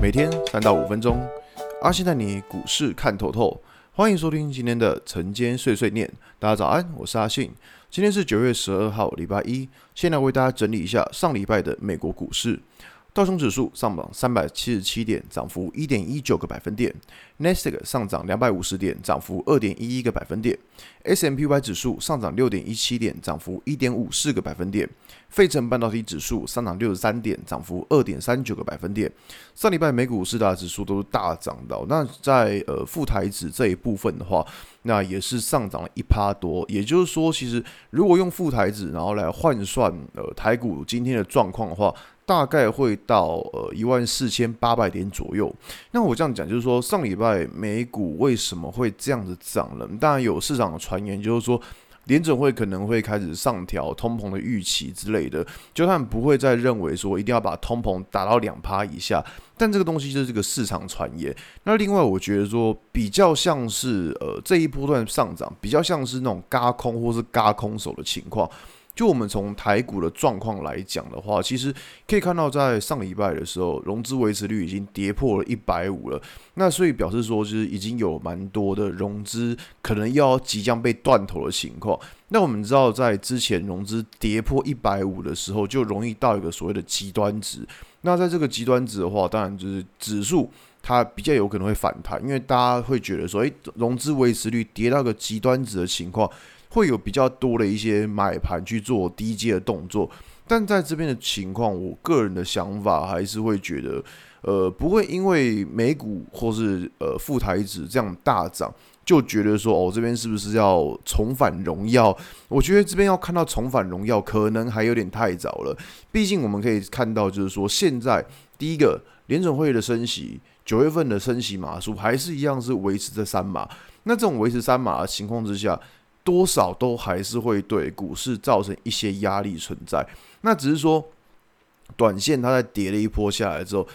每天三到五分钟，阿信带你股市看透透。欢迎收听今天的晨间碎碎念。大家早安，我是阿信。今天是九月十二号，礼拜一。先来为大家整理一下上礼拜的美国股市。道琼指数上涨三百七十七点，涨幅一点一九个百分点；Nasdaq 上涨两百五十点，涨幅二点一一个百分点；S M P Y 指数上涨六点一七点，涨幅一点五四个百分点；费城半导体指数上涨六十三点，涨幅二点三九个百分点。上礼拜美股四大指数都是大涨的。那在呃富台指这一部分的话，那也是上涨了一趴多。也就是说，其实如果用富台指然后来换算呃台股今天的状况的话，大概会到呃一万四千八百点左右。那我这样讲，就是说上礼拜美股为什么会这样子涨呢？当然有市场的传言，就是说联准会可能会开始上调通膨的预期之类的，就他们不会再认为说一定要把通膨打到两趴以下。但这个东西就是这个市场传言。那另外我觉得说比较像是呃这一波段上涨，比较像是那种轧空或是轧空手的情况。就我们从台股的状况来讲的话，其实可以看到，在上礼拜的时候，融资维持率已经跌破了一百五了。那所以表示说，就是已经有蛮多的融资可能要即将被断头的情况。那我们知道，在之前融资跌破一百五的时候，就容易到一个所谓的极端值。那在这个极端值的话，当然就是指数它比较有可能会反弹，因为大家会觉得说，诶，融资维持率跌到个极端值的情况。会有比较多的一些买盘去做低阶的动作，但在这边的情况，我个人的想法还是会觉得，呃，不会因为美股或是呃富台指这样大涨，就觉得说哦，这边是不是要重返荣耀？我觉得这边要看到重返荣耀，可能还有点太早了。毕竟我们可以看到，就是说现在第一个联准会的升息，九月份的升息码数还是一样是维持在三码。那这种维持三码的情况之下，多少都还是会对股市造成一些压力存在，那只是说，短线它在跌了一波下来之后，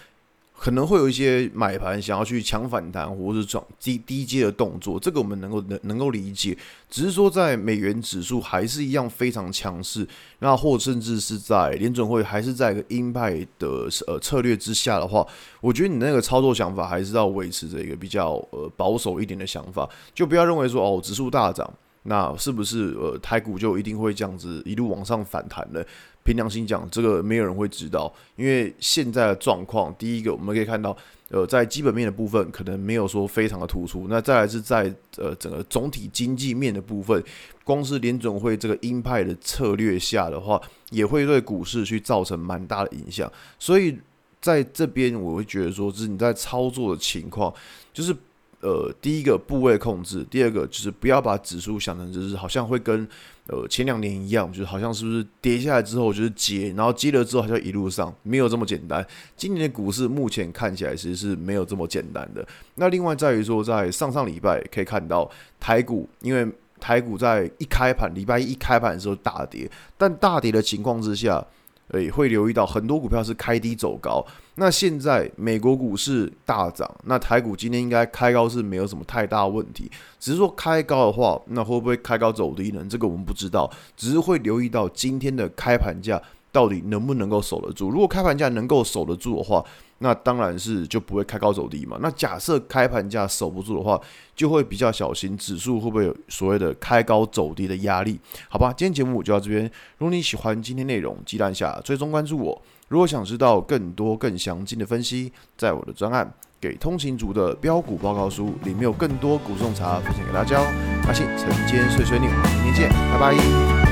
可能会有一些买盘想要去抢反弹或者是转低低阶的动作，这个我们能够能能够理解。只是说，在美元指数还是一样非常强势，那或甚至是在联准会还是在一个鹰派的呃策略之下的话，我觉得你那个操作想法还是要维持着一个比较呃保守一点的想法，就不要认为说哦指数大涨。那是不是呃台股就一定会这样子一路往上反弹呢？凭良心讲，这个没有人会知道，因为现在的状况，第一个我们可以看到，呃，在基本面的部分可能没有说非常的突出。那再来是在呃整个总体经济面的部分，光是联总会这个鹰派的策略下的话，也会对股市去造成蛮大的影响。所以在这边我会觉得说，是你在操作的情况，就是。呃，第一个部位控制，第二个就是不要把指数想成就是好像会跟呃前两年一样，就是好像是不是跌下来之后就是接，然后接了之后好像一路上没有这么简单。今年的股市目前看起来其实是没有这么简单的。那另外在于说，在上上礼拜可以看到台股，因为台股在一开盘礼拜一开盘的时候大跌，但大跌的情况之下。诶，会留意到很多股票是开低走高。那现在美国股市大涨，那台股今天应该开高是没有什么太大问题。只是说开高的话，那会不会开高走低呢？这个我们不知道，只是会留意到今天的开盘价到底能不能够守得住。如果开盘价能够守得住的话，那当然是就不会开高走低嘛。那假设开盘价守不住的话，就会比较小心指数会不会有所谓的开高走低的压力？好吧，今天节目就到这边。如果你喜欢今天内容，记得下追踪关注我。如果想知道更多更详尽的分析，在我的专案给通勤族的标股报告书里面有更多股种茶分享给大家哦。阿信晨间碎碎念，明天见，拜拜。